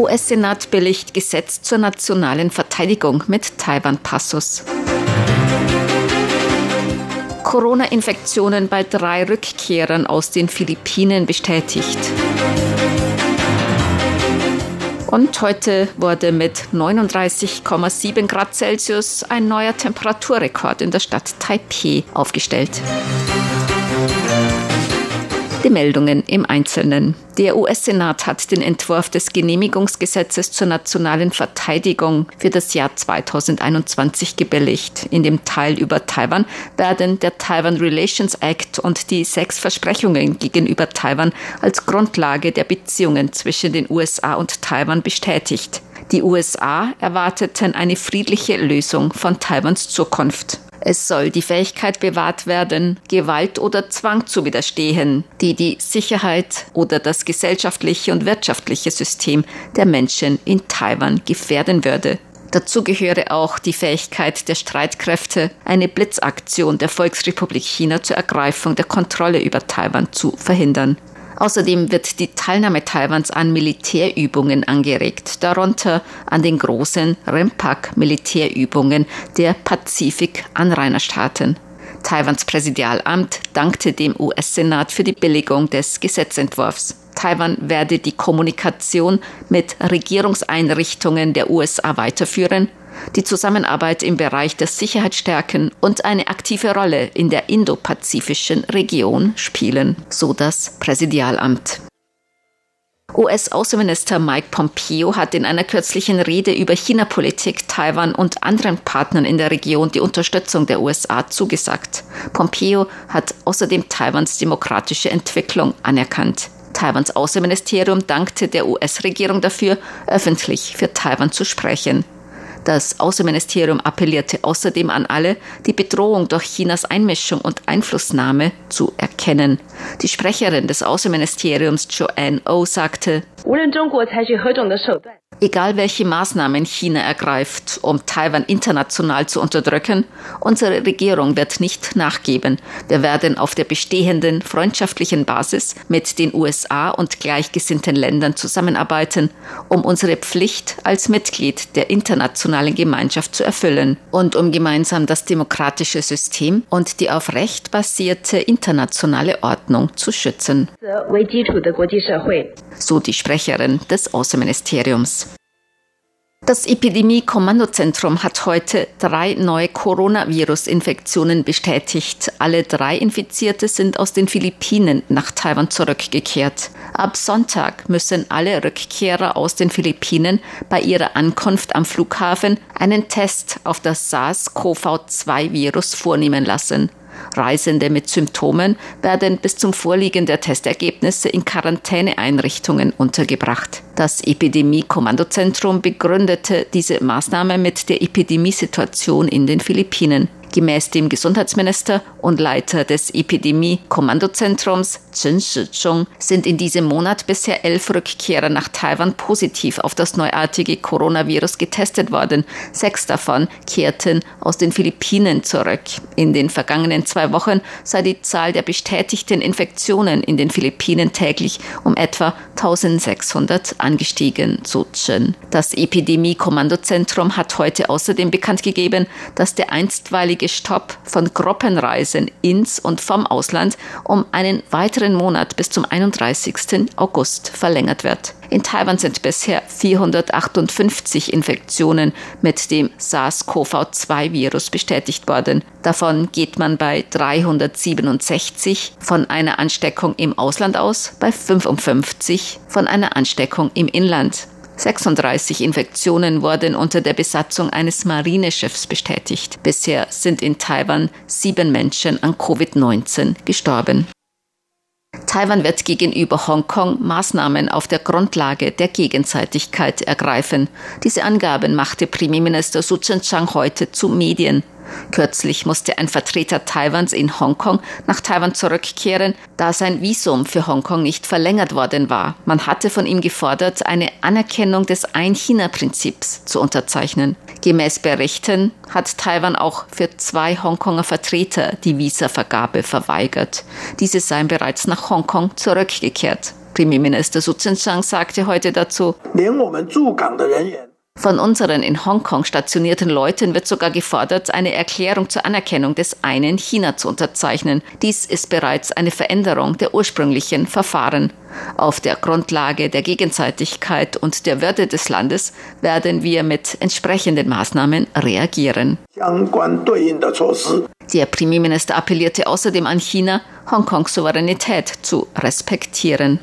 US-Senat billigt Gesetz zur nationalen Verteidigung mit Taiwan-Passus. Corona-Infektionen bei drei Rückkehrern aus den Philippinen bestätigt. Und heute wurde mit 39,7 Grad Celsius ein neuer Temperaturrekord in der Stadt Taipeh aufgestellt. Die Meldungen im Einzelnen. Der US-Senat hat den Entwurf des Genehmigungsgesetzes zur nationalen Verteidigung für das Jahr 2021 gebilligt. In dem Teil über Taiwan werden der Taiwan Relations Act und die sechs Versprechungen gegenüber Taiwan als Grundlage der Beziehungen zwischen den USA und Taiwan bestätigt. Die USA erwarteten eine friedliche Lösung von Taiwans Zukunft. Es soll die Fähigkeit bewahrt werden, Gewalt oder Zwang zu widerstehen, die die Sicherheit oder das gesellschaftliche und wirtschaftliche System der Menschen in Taiwan gefährden würde. Dazu gehöre auch die Fähigkeit der Streitkräfte, eine Blitzaktion der Volksrepublik China zur Ergreifung der Kontrolle über Taiwan zu verhindern. Außerdem wird die Teilnahme Taiwans an Militärübungen angeregt, darunter an den großen REMPAC-Militärübungen der Pazifik-Anrainerstaaten. Taiwans Präsidialamt dankte dem US-Senat für die Billigung des Gesetzentwurfs. Taiwan werde die Kommunikation mit Regierungseinrichtungen der USA weiterführen die Zusammenarbeit im Bereich der Sicherheit stärken und eine aktive Rolle in der indopazifischen Region spielen, so das Präsidialamt. US-Außenminister Mike Pompeo hat in einer kürzlichen Rede über China-Politik Taiwan und anderen Partnern in der Region die Unterstützung der USA zugesagt. Pompeo hat außerdem Taiwans demokratische Entwicklung anerkannt. Taiwans Außenministerium dankte der US-Regierung dafür, öffentlich für Taiwan zu sprechen. Das Außenministerium appellierte außerdem an alle, die Bedrohung durch Chinas Einmischung und Einflussnahme zu erkennen. Die Sprecherin des Außenministeriums Joanne O sagte, Egal welche Maßnahmen China ergreift, um Taiwan international zu unterdrücken, unsere Regierung wird nicht nachgeben. Wir werden auf der bestehenden freundschaftlichen Basis mit den USA und gleichgesinnten Ländern zusammenarbeiten, um unsere Pflicht als Mitglied der internationalen Gemeinschaft zu erfüllen und um gemeinsam das demokratische System und die auf Recht basierte internationale Ordnung zu schützen. So die Sprecherin des Außenministeriums. Das Epidemie-Kommandozentrum hat heute drei neue Coronavirus-Infektionen bestätigt. Alle drei Infizierte sind aus den Philippinen nach Taiwan zurückgekehrt. Ab Sonntag müssen alle Rückkehrer aus den Philippinen bei ihrer Ankunft am Flughafen einen Test auf das SARS-CoV-2-Virus vornehmen lassen. Reisende mit Symptomen werden bis zum Vorliegen der Testergebnisse in Quarantäneeinrichtungen untergebracht. Das Epidemie-Kommandozentrum begründete diese Maßnahme mit der Epidemiesituation in den Philippinen. Gemäß dem Gesundheitsminister und Leiter des Epidemie-Kommandozentrums Chen Shizhong sind in diesem Monat bisher elf Rückkehrer nach Taiwan positiv auf das neuartige Coronavirus getestet worden. Sechs davon kehrten aus den Philippinen zurück. In den vergangenen zwei Wochen sei die Zahl der bestätigten Infektionen in den Philippinen täglich um etwa 1600 angestiegen, so Chen. Das Epidemie-Kommandozentrum hat heute außerdem bekannt gegeben, dass der einstweilige Stopp von Gruppenreisen ins und vom Ausland um einen weiteren Monat bis zum 31. August verlängert wird. In Taiwan sind bisher 458 Infektionen mit dem SARS-CoV-2-Virus bestätigt worden. Davon geht man bei 367 von einer Ansteckung im Ausland aus, bei 55 von einer Ansteckung im Inland. 36 Infektionen wurden unter der Besatzung eines Marineschiffs bestätigt. Bisher sind in Taiwan sieben Menschen an Covid-19 gestorben. Taiwan wird gegenüber Hongkong Maßnahmen auf der Grundlage der Gegenseitigkeit ergreifen. Diese Angaben machte Premierminister Su Tseng-Chang heute zu Medien. Kürzlich musste ein Vertreter Taiwans in Hongkong nach Taiwan zurückkehren, da sein Visum für Hongkong nicht verlängert worden war. Man hatte von ihm gefordert, eine Anerkennung des Ein-China-Prinzips zu unterzeichnen. Gemäß Berichten hat Taiwan auch für zwei Hongkonger Vertreter die Visavergabe verweigert. Diese seien bereits nach Hongkong zurückgekehrt. Premierminister Su Tseng-Chang sagte heute dazu, von unseren in Hongkong stationierten Leuten wird sogar gefordert, eine Erklärung zur Anerkennung des einen China zu unterzeichnen. Dies ist bereits eine Veränderung der ursprünglichen Verfahren. Auf der Grundlage der Gegenseitigkeit und der Würde des Landes werden wir mit entsprechenden Maßnahmen reagieren. Der Premierminister appellierte außerdem an China, Hongkongs Souveränität zu respektieren.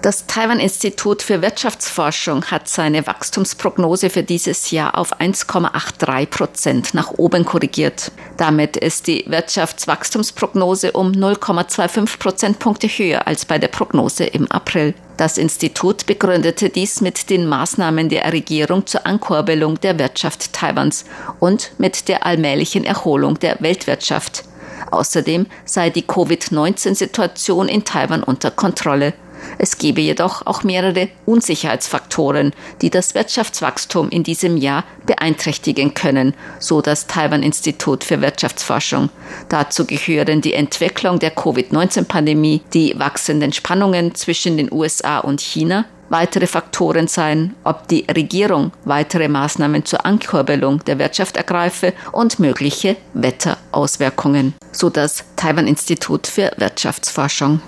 Das Taiwan-Institut für Wirtschaftsforschung hat seine Wachstumsprognose für dieses Jahr auf 1,83 Prozent nach oben korrigiert. Damit ist die Wirtschaftswachstumsprognose um 0,25 Prozentpunkte höher als bei der Prognose im April. Das Institut begründete dies mit den Maßnahmen der Regierung zur Ankurbelung der Wirtschaft Taiwans und mit der allmählichen Erholung der Weltwirtschaft. Außerdem sei die Covid-19-Situation in Taiwan unter Kontrolle. Es gebe jedoch auch mehrere Unsicherheitsfaktoren, die das Wirtschaftswachstum in diesem Jahr beeinträchtigen können, so das Taiwan-Institut für Wirtschaftsforschung. Dazu gehören die Entwicklung der Covid-19-Pandemie, die wachsenden Spannungen zwischen den USA und China, Weitere Faktoren seien, ob die Regierung weitere Maßnahmen zur Ankurbelung der Wirtschaft ergreife und mögliche Wetterauswirkungen, so das Taiwan-Institut für Wirtschaftsforschung.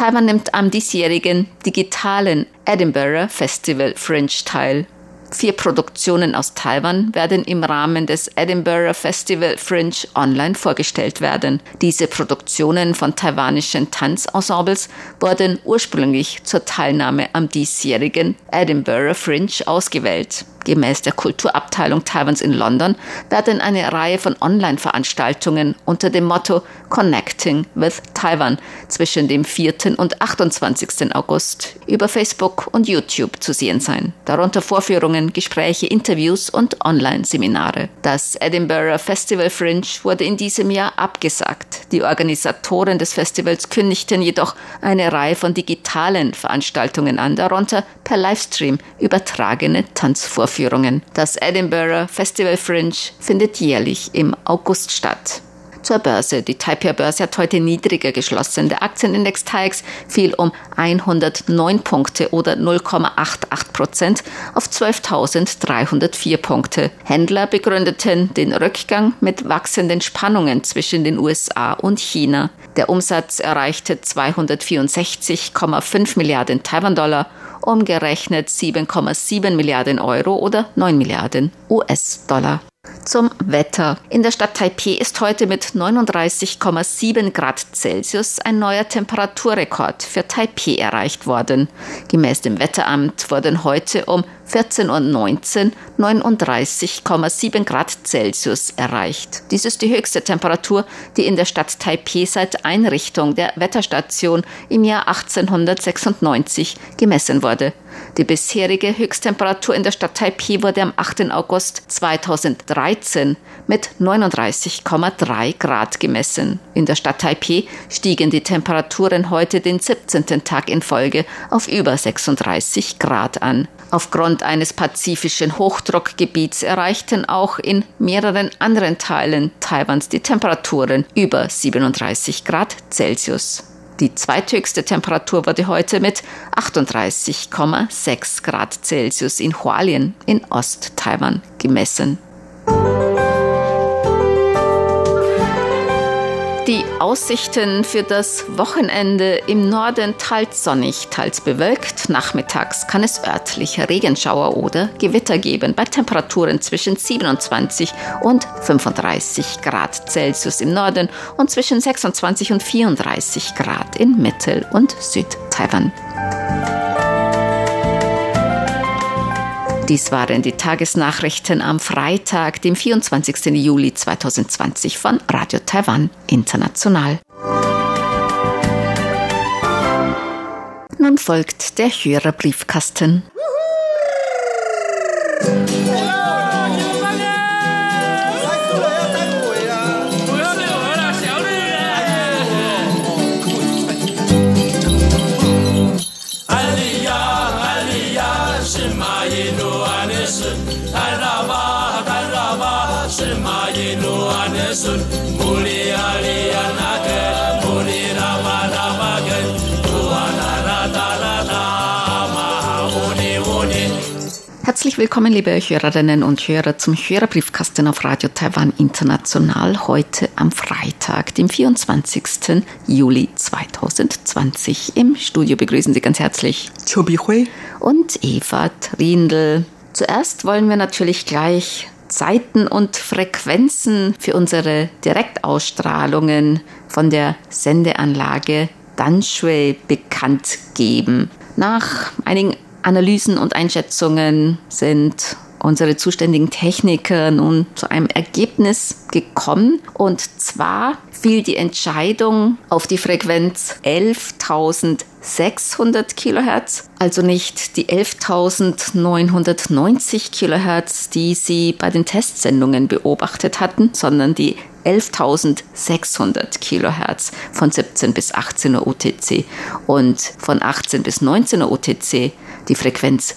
Taiwan nimmt am diesjährigen digitalen Edinburgh Festival Fringe teil. Vier Produktionen aus Taiwan werden im Rahmen des Edinburgh Festival Fringe online vorgestellt werden. Diese Produktionen von taiwanischen Tanzensembles wurden ursprünglich zur Teilnahme am diesjährigen Edinburgh Fringe ausgewählt. Gemäß der Kulturabteilung Taiwans in London werden eine Reihe von Online-Veranstaltungen unter dem Motto Connecting with Taiwan zwischen dem 4. und 28. August über Facebook und YouTube zu sehen sein. Darunter Vorführungen, Gespräche, Interviews und Online-Seminare. Das Edinburgh Festival Fringe wurde in diesem Jahr abgesagt. Die Organisatoren des Festivals kündigten jedoch eine Reihe von digitalen Veranstaltungen an, darunter per Livestream übertragene Tanzvorführungen. Vorführungen. Das Edinburgh Festival Fringe findet jährlich im August statt. Zur Börse. Die Taipei-Börse hat heute niedriger geschlossen. Der Aktienindex TAIX fiel um 109 Punkte oder 0,88 Prozent auf 12.304 Punkte. Händler begründeten den Rückgang mit wachsenden Spannungen zwischen den USA und China. Der Umsatz erreichte 264,5 Milliarden Taiwan-Dollar umgerechnet 7,7 Milliarden Euro oder 9 Milliarden US-Dollar. Zum Wetter. In der Stadt Taipeh ist heute mit 39,7 Grad Celsius ein neuer Temperaturrekord für Taipeh erreicht worden. Gemäß dem Wetteramt wurden heute um 14.19 Uhr 39,7 Grad Celsius erreicht. Dies ist die höchste Temperatur, die in der Stadt Taipeh seit Einrichtung der Wetterstation im Jahr 1896 gemessen wurde. Die bisherige Höchsttemperatur in der Stadt Taipei wurde am 8. August 2013 mit 39,3 Grad gemessen. In der Stadt Taipei stiegen die Temperaturen heute den 17. Tag in Folge auf über 36 Grad an. Aufgrund eines pazifischen Hochdruckgebiets erreichten auch in mehreren anderen Teilen Taiwans die Temperaturen über 37 Grad Celsius. Die zweithöchste Temperatur wurde heute mit 38,6 Grad Celsius in Hualien in Ost-Taiwan gemessen. Die Aussichten für das Wochenende im Norden teils sonnig, teils bewölkt. Nachmittags kann es örtliche Regenschauer oder Gewitter geben bei Temperaturen zwischen 27 und 35 Grad Celsius im Norden und zwischen 26 und 34 Grad in Mittel- und Südtaiwan. Dies waren die Tagesnachrichten am Freitag, dem 24. Juli 2020 von Radio Taiwan International. Nun folgt der Hörerbriefkasten. Herzlich willkommen, liebe Hörerinnen und Hörer, zum Hörerbriefkasten auf Radio Taiwan International heute am Freitag, dem 24. Juli 2020. Im Studio begrüßen Sie ganz herzlich Chobi Hui und Eva Trindl. Zuerst wollen wir natürlich gleich Zeiten und Frequenzen für unsere Direktausstrahlungen von der Sendeanlage Danshui bekannt geben. Nach einigen Analysen und Einschätzungen sind unsere zuständigen Techniker nun zu einem Ergebnis gekommen. Und zwar fiel die Entscheidung auf die Frequenz 11.600 Kilohertz, also nicht die 11.990 Kilohertz, die Sie bei den Testsendungen beobachtet hatten, sondern die 11.600 Kilohertz von 17 bis 18 Uhr UTC und von 18 bis 19 Uhr UTC die Frequenz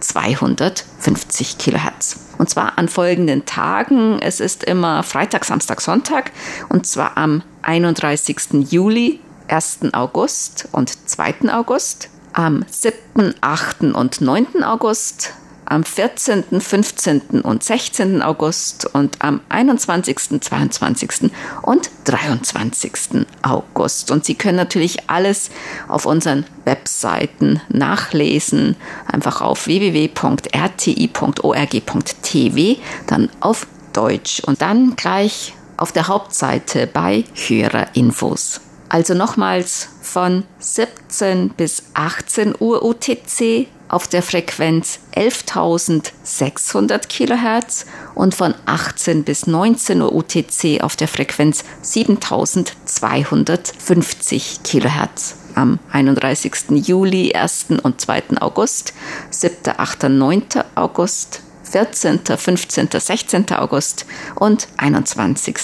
7250 Kilohertz. Und zwar an folgenden Tagen. Es ist immer Freitag, Samstag, Sonntag. Und zwar am 31. Juli, 1. August und 2. August. Am 7., 8. und 9. August am 14., 15. und 16. August und am 21., 22. und 23. August. Und Sie können natürlich alles auf unseren Webseiten nachlesen, einfach auf www.rti.org.tv, dann auf Deutsch und dann gleich auf der Hauptseite bei Hörerinfos. Also nochmals von 17 bis 18 Uhr UTC auf der Frequenz 11.600 Kilohertz und von 18 bis 19 Uhr UTC auf der Frequenz 7.250 Kilohertz. Am 31. Juli, 1. und 2. August, 7., 8., 9. August, 14., 15., 16. August und 21.,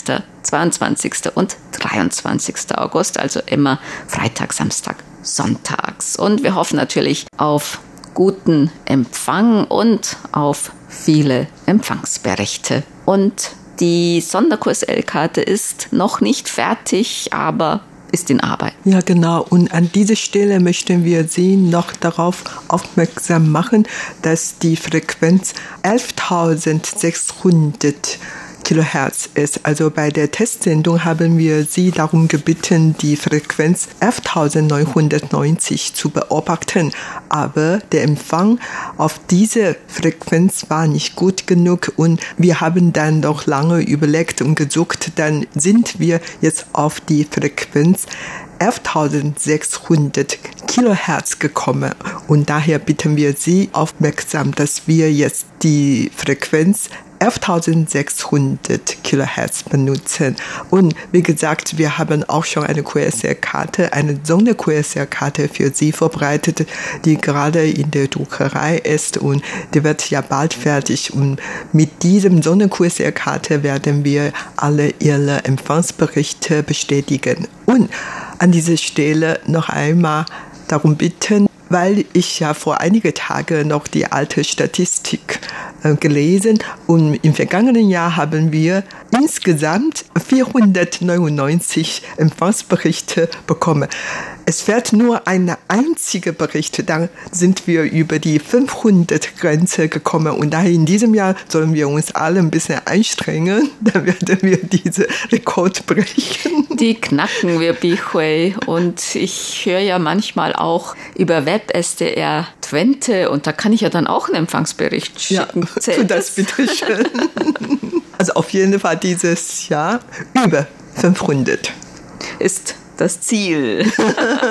22. und 23. August, also immer Freitag, Samstag, Sonntags. Und wir hoffen natürlich auf guten Empfang und auf viele Empfangsberichte. Und die Sonderkurs-L-Karte ist noch nicht fertig, aber ist in Arbeit. Ja, genau. Und an dieser Stelle möchten wir Sie noch darauf aufmerksam machen, dass die Frequenz 11.600 Kilohertz ist. Also bei der Testsendung haben wir Sie darum gebeten, die Frequenz 11.990 zu beobachten. Aber der Empfang auf diese Frequenz war nicht gut genug und wir haben dann noch lange überlegt und gesucht. Dann sind wir jetzt auf die Frequenz 11.600 Kilohertz gekommen. Und daher bitten wir Sie aufmerksam, dass wir jetzt die Frequenz 11.600 Kilohertz benutzen. Und wie gesagt, wir haben auch schon eine QSL-Karte, eine Sonder-QSL-Karte für Sie vorbereitet, die gerade in der Druckerei ist und die wird ja bald fertig. Und mit diesem Sonder-QSL-Karte werden wir alle Ihre Empfangsberichte bestätigen. Und an dieser Stelle noch einmal darum bitten, weil ich ja vor einigen Tagen noch die alte Statistik äh, gelesen und im vergangenen Jahr haben wir insgesamt 499 Empfangsberichte bekommen. Es fährt nur ein einziger Bericht, dann sind wir über die 500-Grenze gekommen und daher in diesem Jahr sollen wir uns alle ein bisschen anstrengen, dann werden wir diese Rekord brechen. Die knacken wir, Bihui. Und ich höre ja manchmal auch über WebSDR Twente und da kann ich ja dann auch einen Empfangsbericht schicken. Ja, tu das bitte schön. Also auf jeden Fall dieses Jahr über 500. Ist das Ziel.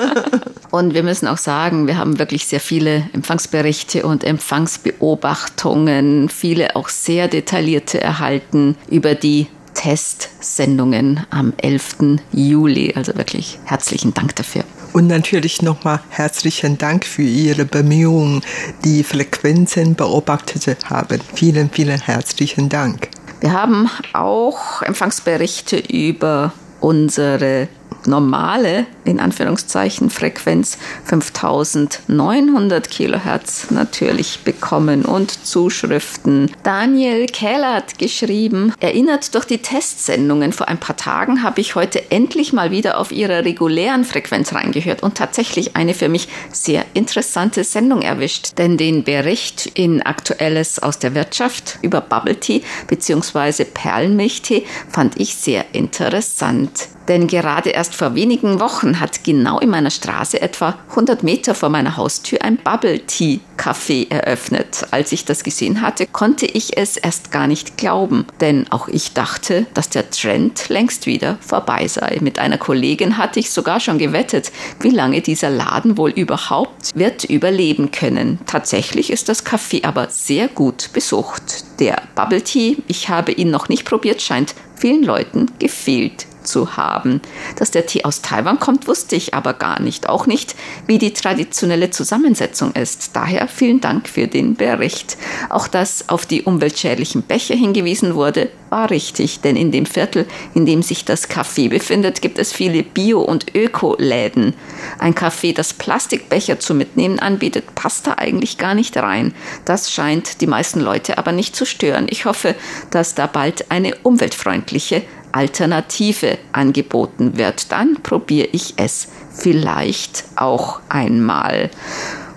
und wir müssen auch sagen, wir haben wirklich sehr viele Empfangsberichte und Empfangsbeobachtungen, viele auch sehr detaillierte erhalten über die Testsendungen am 11. Juli. Also wirklich herzlichen Dank dafür. Und natürlich nochmal herzlichen Dank für Ihre Bemühungen, die Frequenzen beobachtet haben. Vielen, vielen herzlichen Dank. Wir haben auch Empfangsberichte über unsere normale, in Anführungszeichen, Frequenz 5900 Kilohertz natürlich bekommen und Zuschriften. Daniel Keller hat geschrieben, erinnert durch die Testsendungen vor ein paar Tagen habe ich heute endlich mal wieder auf ihrer regulären Frequenz reingehört und tatsächlich eine für mich sehr interessante Sendung erwischt, denn den Bericht in Aktuelles aus der Wirtschaft über Bubble Tea bzw. Perlenmilchtee fand ich sehr interessant. Denn gerade erst vor wenigen Wochen hat genau in meiner Straße etwa 100 Meter vor meiner Haustür ein Bubble Tea Café eröffnet. Als ich das gesehen hatte, konnte ich es erst gar nicht glauben. Denn auch ich dachte, dass der Trend längst wieder vorbei sei. Mit einer Kollegin hatte ich sogar schon gewettet, wie lange dieser Laden wohl überhaupt wird überleben können. Tatsächlich ist das Café aber sehr gut besucht. Der Bubble Tea, ich habe ihn noch nicht probiert, scheint vielen Leuten gefehlt zu haben. Dass der Tee aus Taiwan kommt, wusste ich aber gar nicht. Auch nicht, wie die traditionelle Zusammensetzung ist. Daher vielen Dank für den Bericht. Auch dass auf die umweltschädlichen Becher hingewiesen wurde, war richtig, denn in dem Viertel, in dem sich das Café befindet, gibt es viele Bio- und Öko-Läden. Ein Café, das Plastikbecher zu mitnehmen anbietet, passt da eigentlich gar nicht rein. Das scheint die meisten Leute aber nicht zu stören. Ich hoffe, dass da bald eine umweltfreundliche Alternative angeboten wird, dann probiere ich es vielleicht auch einmal.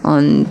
Und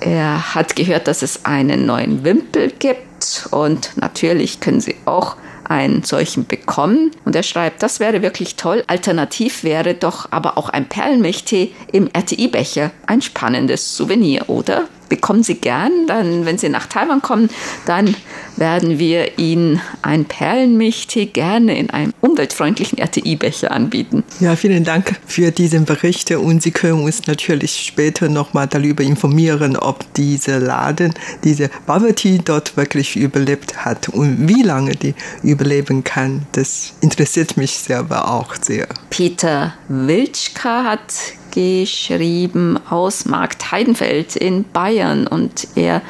er hat gehört, dass es einen neuen Wimpel gibt und natürlich können Sie auch einen solchen bekommen. Und er schreibt, das wäre wirklich toll. Alternativ wäre doch aber auch ein Perlenmilchtee im RTI-Becher ein spannendes Souvenir, oder? Bekommen Sie gern. Dann, wenn Sie nach Taiwan kommen, dann werden wir Ihnen ein Perlenmilchtee gerne in einem umweltfreundlichen RTI-Becher anbieten. Ja, vielen Dank für diesen Bericht und Sie können uns natürlich später nochmal darüber informieren, ob dieser Laden, diese Bubble Tea dort wirklich überlebt hat und wie lange die überleben kann. Das interessiert mich selber auch sehr. Peter Wilczka hat geschrieben aus Markt Heidenfeld in Bayern und er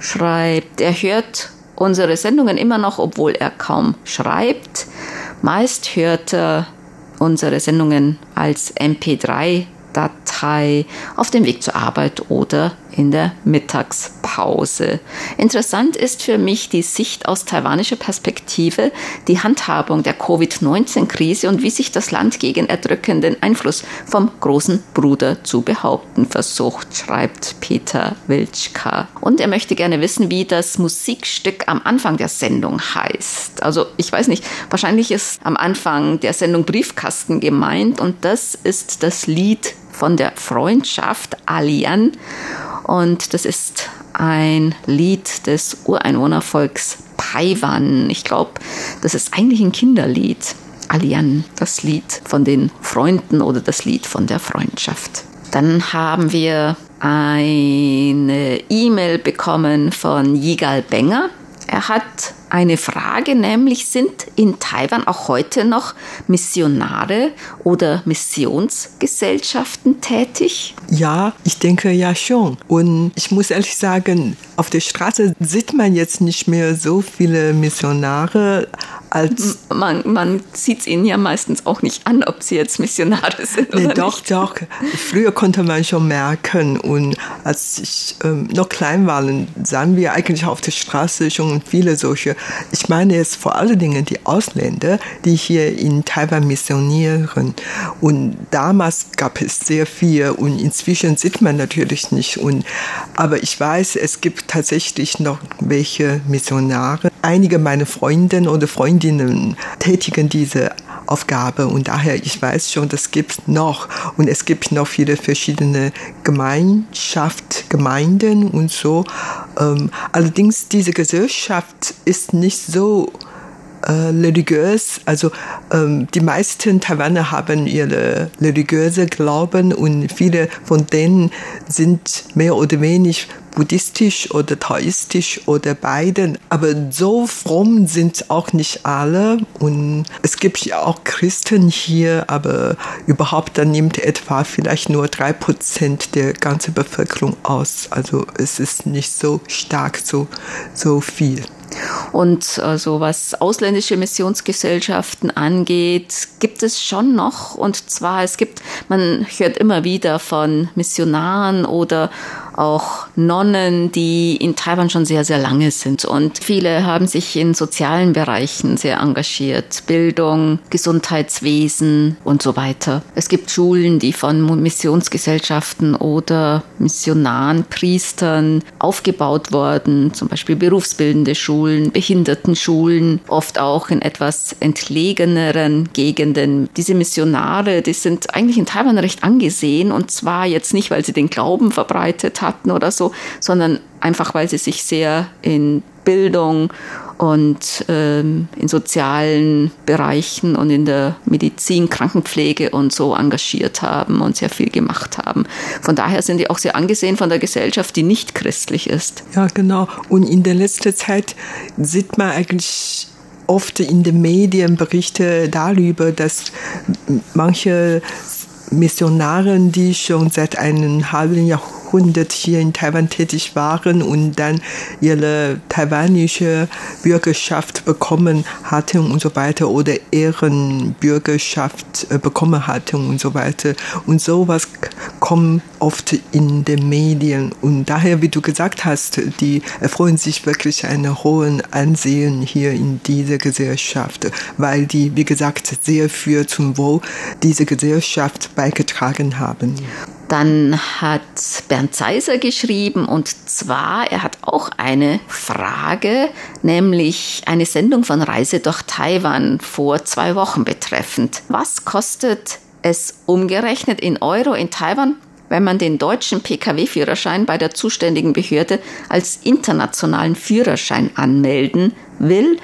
schreibt, er hört unsere Sendungen immer noch, obwohl er kaum schreibt. Meist hört er unsere Sendungen als MP3-Datei auf dem Weg zur Arbeit oder in der Mittagspause. Interessant ist für mich die Sicht aus taiwanischer Perspektive, die Handhabung der Covid-19-Krise und wie sich das Land gegen erdrückenden Einfluss vom großen Bruder zu behaupten versucht, schreibt Peter Wilczka. Und er möchte gerne wissen, wie das Musikstück am Anfang der Sendung heißt. Also ich weiß nicht, wahrscheinlich ist am Anfang der Sendung Briefkasten gemeint und das ist das Lied von der Freundschaft Alian und das ist ein Lied des Ureinwohnervolks Paiwan. Ich glaube, das ist eigentlich ein Kinderlied. Alian, das Lied von den Freunden oder das Lied von der Freundschaft. Dann haben wir eine E-Mail bekommen von Yigal Benger. Er hat eine Frage, nämlich sind in Taiwan auch heute noch Missionare oder Missionsgesellschaften tätig? Ja, ich denke ja schon. Und ich muss ehrlich sagen, auf der Straße sieht man jetzt nicht mehr so viele Missionare als. Man, man sieht es ihnen ja meistens auch nicht an, ob sie jetzt Missionare sind nee, oder doch, nicht. Doch, doch. Früher konnte man schon merken. Und als ich ähm, noch klein war, sahen wir eigentlich auf der Straße schon viele solche. Ich meine jetzt vor allen Dingen die Ausländer, die hier in Taiwan missionieren. Und damals gab es sehr viel und inzwischen sieht man natürlich nicht. Und, aber ich weiß, es gibt tatsächlich noch welche Missionare. Einige meiner Freundinnen oder Freundinnen tätigen diese Aufgabe und daher ich weiß schon, das gibt noch und es gibt noch viele verschiedene Gemeinschaft, Gemeinden und so. Ähm, allerdings diese Gesellschaft ist nicht so äh, religiös. Also ähm, die meisten Taiwaner haben ihre religiöse Glauben und viele von denen sind mehr oder weniger buddhistisch oder taoistisch oder beiden. Aber so fromm sind auch nicht alle. Und es gibt ja auch Christen hier, aber überhaupt dann nimmt etwa vielleicht nur drei Prozent der ganzen Bevölkerung aus. Also es ist nicht so stark, so, so viel. Und also was ausländische Missionsgesellschaften angeht, gibt es schon noch. Und zwar, es gibt, man hört immer wieder von Missionaren oder auch Nonnen, die in Taiwan schon sehr, sehr lange sind. Und viele haben sich in sozialen Bereichen sehr engagiert. Bildung, Gesundheitswesen und so weiter. Es gibt Schulen, die von Missionsgesellschaften oder Missionaren, Priestern aufgebaut wurden, zum Beispiel berufsbildende Schulen, Behindertenschulen, oft auch in etwas entlegeneren Gegenden. Diese Missionare, die sind eigentlich in Taiwan recht angesehen und zwar jetzt nicht, weil sie den Glauben verbreitet haben, hatten oder so, sondern einfach, weil sie sich sehr in Bildung und ähm, in sozialen Bereichen und in der Medizin, Krankenpflege und so engagiert haben und sehr viel gemacht haben. Von daher sind die auch sehr angesehen von der Gesellschaft, die nicht christlich ist. Ja, genau. Und in der letzten Zeit sieht man eigentlich oft in den Medien Berichte darüber, dass manche Missionaren, die schon seit einem halben Jahrhundert Jahrhundert hier in Taiwan tätig waren und dann ihre taiwanische Bürgerschaft bekommen hatten und so weiter oder Ehrenbürgerschaft äh, bekommen hatten und so weiter. Und sowas kommt oft in den Medien. Und daher, wie du gesagt hast, die erfreuen sich wirklich einen hohen Ansehen hier in dieser Gesellschaft, weil die, wie gesagt, sehr viel zum Wohl dieser Gesellschaft beigetragen haben. Dann hat Bernd Seiser geschrieben und zwar, er hat auch eine Frage, nämlich eine Sendung von Reise durch Taiwan vor zwei Wochen betreffend. Was kostet es umgerechnet in Euro in Taiwan, wenn man den deutschen Pkw-Führerschein bei der zuständigen Behörde als internationalen Führerschein anmelden will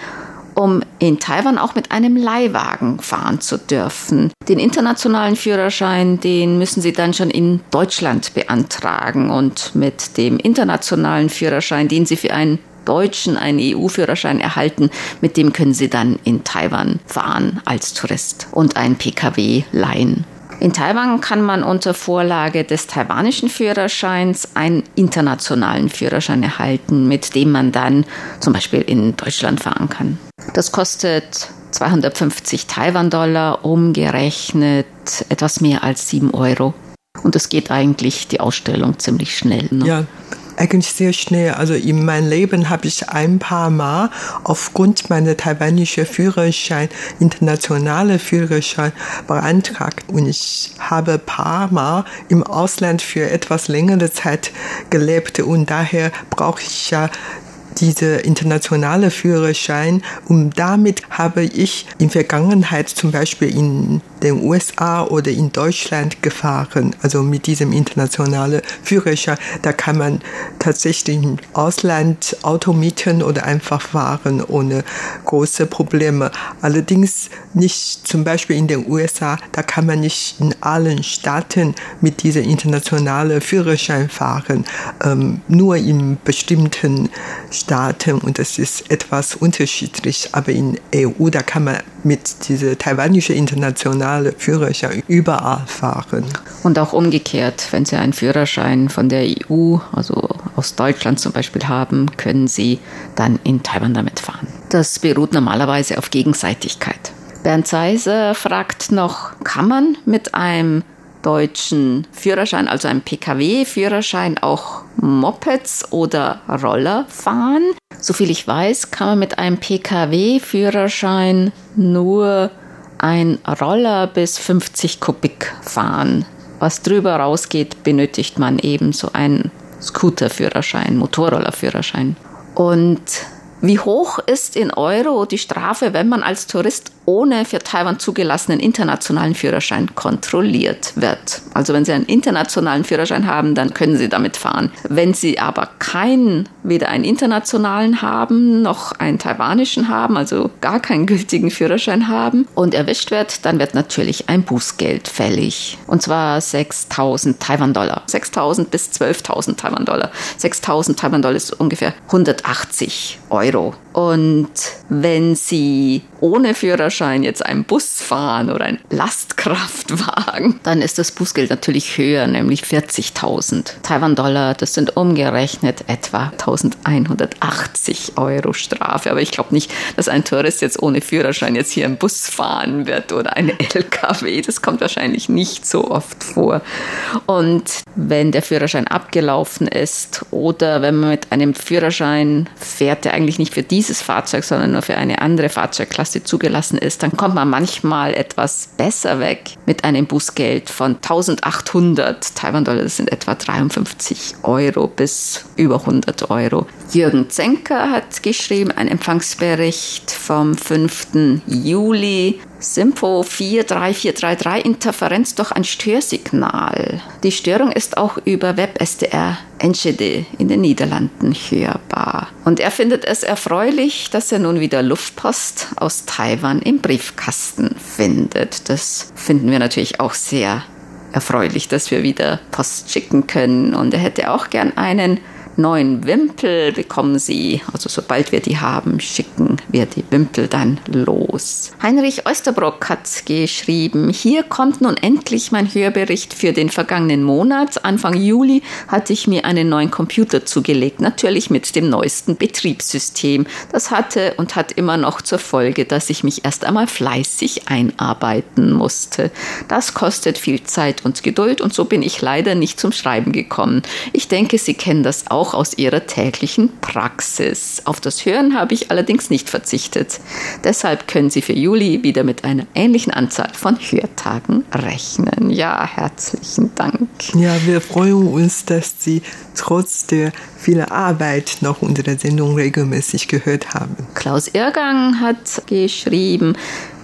um in Taiwan auch mit einem Leihwagen fahren zu dürfen. Den internationalen Führerschein, den müssen Sie dann schon in Deutschland beantragen und mit dem internationalen Führerschein, den Sie für einen Deutschen einen EU-Führerschein erhalten, mit dem können Sie dann in Taiwan fahren als Tourist und ein Pkw leihen. In Taiwan kann man unter Vorlage des taiwanischen Führerscheins einen internationalen Führerschein erhalten, mit dem man dann zum Beispiel in Deutschland fahren kann. Das kostet 250 Taiwan-Dollar, umgerechnet etwas mehr als 7 Euro. Und es geht eigentlich die Ausstellung ziemlich schnell. Ne? Ja, eigentlich sehr schnell. Also in meinem Leben habe ich ein paar Mal aufgrund meiner taiwanischen Führerschein, internationale Führerschein beantragt. Und ich habe ein paar Mal im Ausland für etwas längere Zeit gelebt und daher brauche ich ja diese internationale Führerschein. Und damit habe ich in Vergangenheit zum Beispiel in den USA oder in Deutschland gefahren, also mit diesem internationalen Führerschein. Da kann man tatsächlich im Ausland Auto mieten oder einfach fahren ohne große Probleme. Allerdings nicht zum Beispiel in den USA, da kann man nicht in allen Staaten mit diesem internationalen Führerschein fahren, ähm, nur in bestimmten Staaten und das ist etwas unterschiedlich. Aber in EU, da kann man mit dieser taiwanischen internationalen Führerschein überall fahren. Und auch umgekehrt, wenn Sie einen Führerschein von der EU, also aus Deutschland zum Beispiel haben, können Sie dann in Taiwan damit fahren. Das beruht normalerweise auf Gegenseitigkeit. Bernd Seiser fragt noch, kann man mit einem deutschen Führerschein, also einem Pkw-Führerschein, auch Mopeds oder Roller fahren. Soviel ich weiß, kann man mit einem Pkw-Führerschein nur ein Roller bis 50 Kubik fahren. Was drüber rausgeht, benötigt man eben so einen Scooter-Führerschein, Motorroller-Führerschein. Und Wie hoch ist in Euro die Strafe, wenn man als Tourist ohne für Taiwan zugelassenen internationalen Führerschein kontrolliert wird? Also wenn Sie einen internationalen Führerschein haben, dann können Sie damit fahren. Wenn Sie aber keinen, weder einen internationalen haben, noch einen taiwanischen haben, also gar keinen gültigen Führerschein haben und erwischt wird, dann wird natürlich ein Bußgeld fällig. Und zwar 6000 Taiwan-Dollar. 6000 bis 12.000 Taiwan-Dollar. 6000 Taiwan-Dollar ist ungefähr 180 Euro. Euro. Und wenn Sie ohne Führerschein jetzt einen Bus fahren oder einen Lastkraftwagen, dann ist das Bußgeld natürlich höher, nämlich 40.000 Taiwan-Dollar. Das sind umgerechnet etwa 1180 Euro Strafe. Aber ich glaube nicht, dass ein Tourist jetzt ohne Führerschein jetzt hier einen Bus fahren wird oder eine LKW. Das kommt wahrscheinlich nicht so oft vor. Und wenn der Führerschein abgelaufen ist oder wenn man mit einem Führerschein fährt, der eigentlich nicht für dieses Fahrzeug, sondern nur für eine andere Fahrzeugklasse zugelassen ist, dann kommt man manchmal etwas besser weg mit einem Bußgeld von 1800 Taiwan-Dollar. Das sind etwa 53 Euro bis über 100 Euro. Jürgen Zenker hat geschrieben, ein Empfangsbericht vom 5. Juli. Simpo 43433 Interferenz durch ein Störsignal. Die Störung ist auch über WebSDR Enschede in den Niederlanden hörbar. Und er findet es erfreulich, dass er nun wieder Luftpost aus Taiwan im Briefkasten findet. Das finden wir natürlich auch sehr erfreulich, dass wir wieder Post schicken können. Und er hätte auch gern einen neuen Wimpel bekommen Sie, also sobald wir die haben, schicken wir die Wimpel dann los. Heinrich Oesterbrock hat geschrieben, hier kommt nun endlich mein Hörbericht für den vergangenen Monat. Anfang Juli hatte ich mir einen neuen Computer zugelegt, natürlich mit dem neuesten Betriebssystem. Das hatte und hat immer noch zur Folge, dass ich mich erst einmal fleißig einarbeiten musste. Das kostet viel Zeit und Geduld und so bin ich leider nicht zum Schreiben gekommen. Ich denke, Sie kennen das auch auch aus ihrer täglichen Praxis. Auf das Hören habe ich allerdings nicht verzichtet. Deshalb können Sie für Juli wieder mit einer ähnlichen Anzahl von Hörtagen rechnen. Ja, herzlichen Dank. Ja, wir freuen uns, dass Sie trotz der vielen Arbeit noch unsere Sendung regelmäßig gehört haben. Klaus Irrgang hat geschrieben,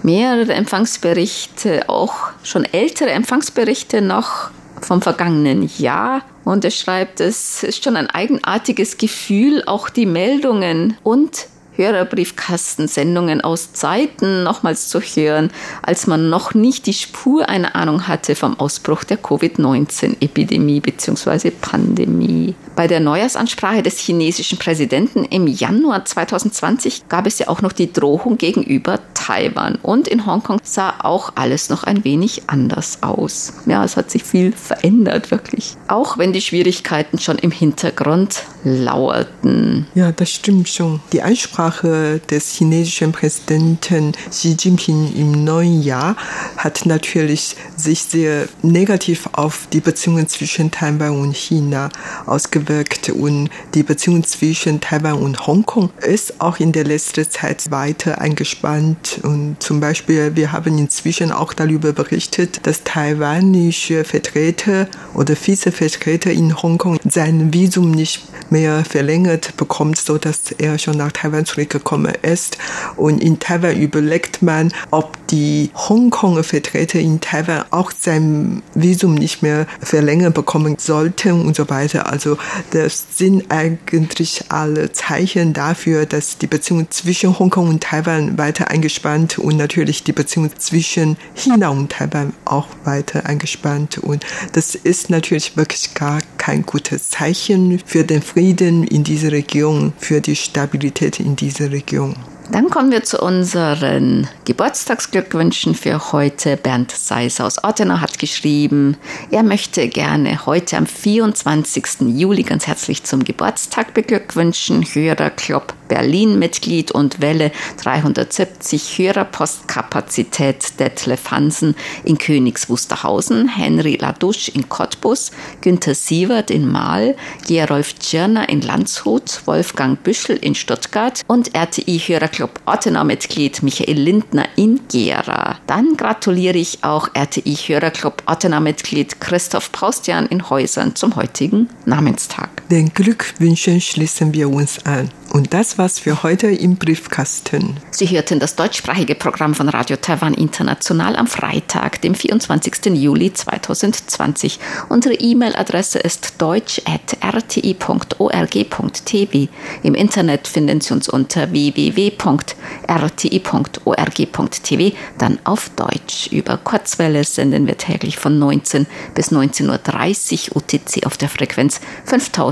mehrere Empfangsberichte, auch schon ältere Empfangsberichte noch vom vergangenen Jahr. Und er schreibt, es ist schon ein eigenartiges Gefühl, auch die Meldungen und Hörerbriefkastensendungen aus Zeiten nochmals zu hören, als man noch nicht die Spur einer Ahnung hatte vom Ausbruch der Covid-19-Epidemie bzw. Pandemie. Bei der Neujahrsansprache des chinesischen Präsidenten im Januar 2020 gab es ja auch noch die Drohung gegenüber Taiwan. Und in Hongkong sah auch alles noch ein wenig anders aus. Ja, es hat sich viel verändert, wirklich. Auch wenn die Schwierigkeiten schon im Hintergrund lauerten. Ja, das stimmt schon. Die Ansprache Ansprache des chinesischen Präsidenten Xi Jinping im neuen Jahr hat natürlich sich sehr negativ auf die Beziehungen zwischen Taiwan und China ausgewirkt und die Beziehung zwischen Taiwan und Hongkong ist auch in der letzten Zeit weiter eingespannt. Und zum Beispiel wir haben inzwischen auch darüber berichtet, dass taiwanische Vertreter oder Vizevertreter in Hongkong sein Visum nicht mehr verlängert bekommt, so dass er schon nach Taiwan zurückgekommen ist. Und in Taiwan überlegt man, ob die Hongkonger Vertreter in Taiwan auch sein Visum nicht mehr verlängern bekommen sollten und so weiter. Also das sind eigentlich alle Zeichen dafür, dass die Beziehung zwischen Hongkong und Taiwan weiter eingespannt und natürlich die Beziehung zwischen China und Taiwan auch weiter eingespannt. Und das ist natürlich wirklich gar kein gutes Zeichen für den Frieden in dieser Region, für die Stabilität in dieser Region. Dann kommen wir zu unseren Geburtstagsglückwünschen für heute. Bernd Seis aus Ottenau hat geschrieben, er möchte gerne heute am 24. Juli ganz herzlich zum Geburtstag beglückwünschen. Hörerclub Berlin-Mitglied und Welle 370 Hörerpostkapazität Detlef Hansen in Königs Wusterhausen, Henry Ladouche in Cottbus, Günther Sievert in Mahl, Gerolf Tschirner in Landshut, Wolfgang Büschel in Stuttgart und RTI-Hörerclub Ottenau-Mitglied Michael Lindner in Gera. Dann gratuliere ich auch RTI-Hörerclub Ottenau-Mitglied Christoph Paustian in Häusern zum heutigen Namenstag. Den Glückwünschen schließen wir uns an. Und das war's für heute im Briefkasten. Sie hörten das deutschsprachige Programm von Radio Taiwan International am Freitag, dem 24. Juli 2020. Unsere E-Mail-Adresse ist deutsch.rti.org.tv. Im Internet finden Sie uns unter www.rti.org.tv, dann auf Deutsch. Über Kurzwelle senden wir täglich von 19 bis 19.30 Uhr UTC auf der Frequenz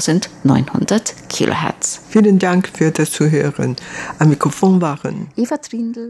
5900 Kilohertz. Vielen Dank für das Zuhören. Am Mikrofon waren Eva Trindl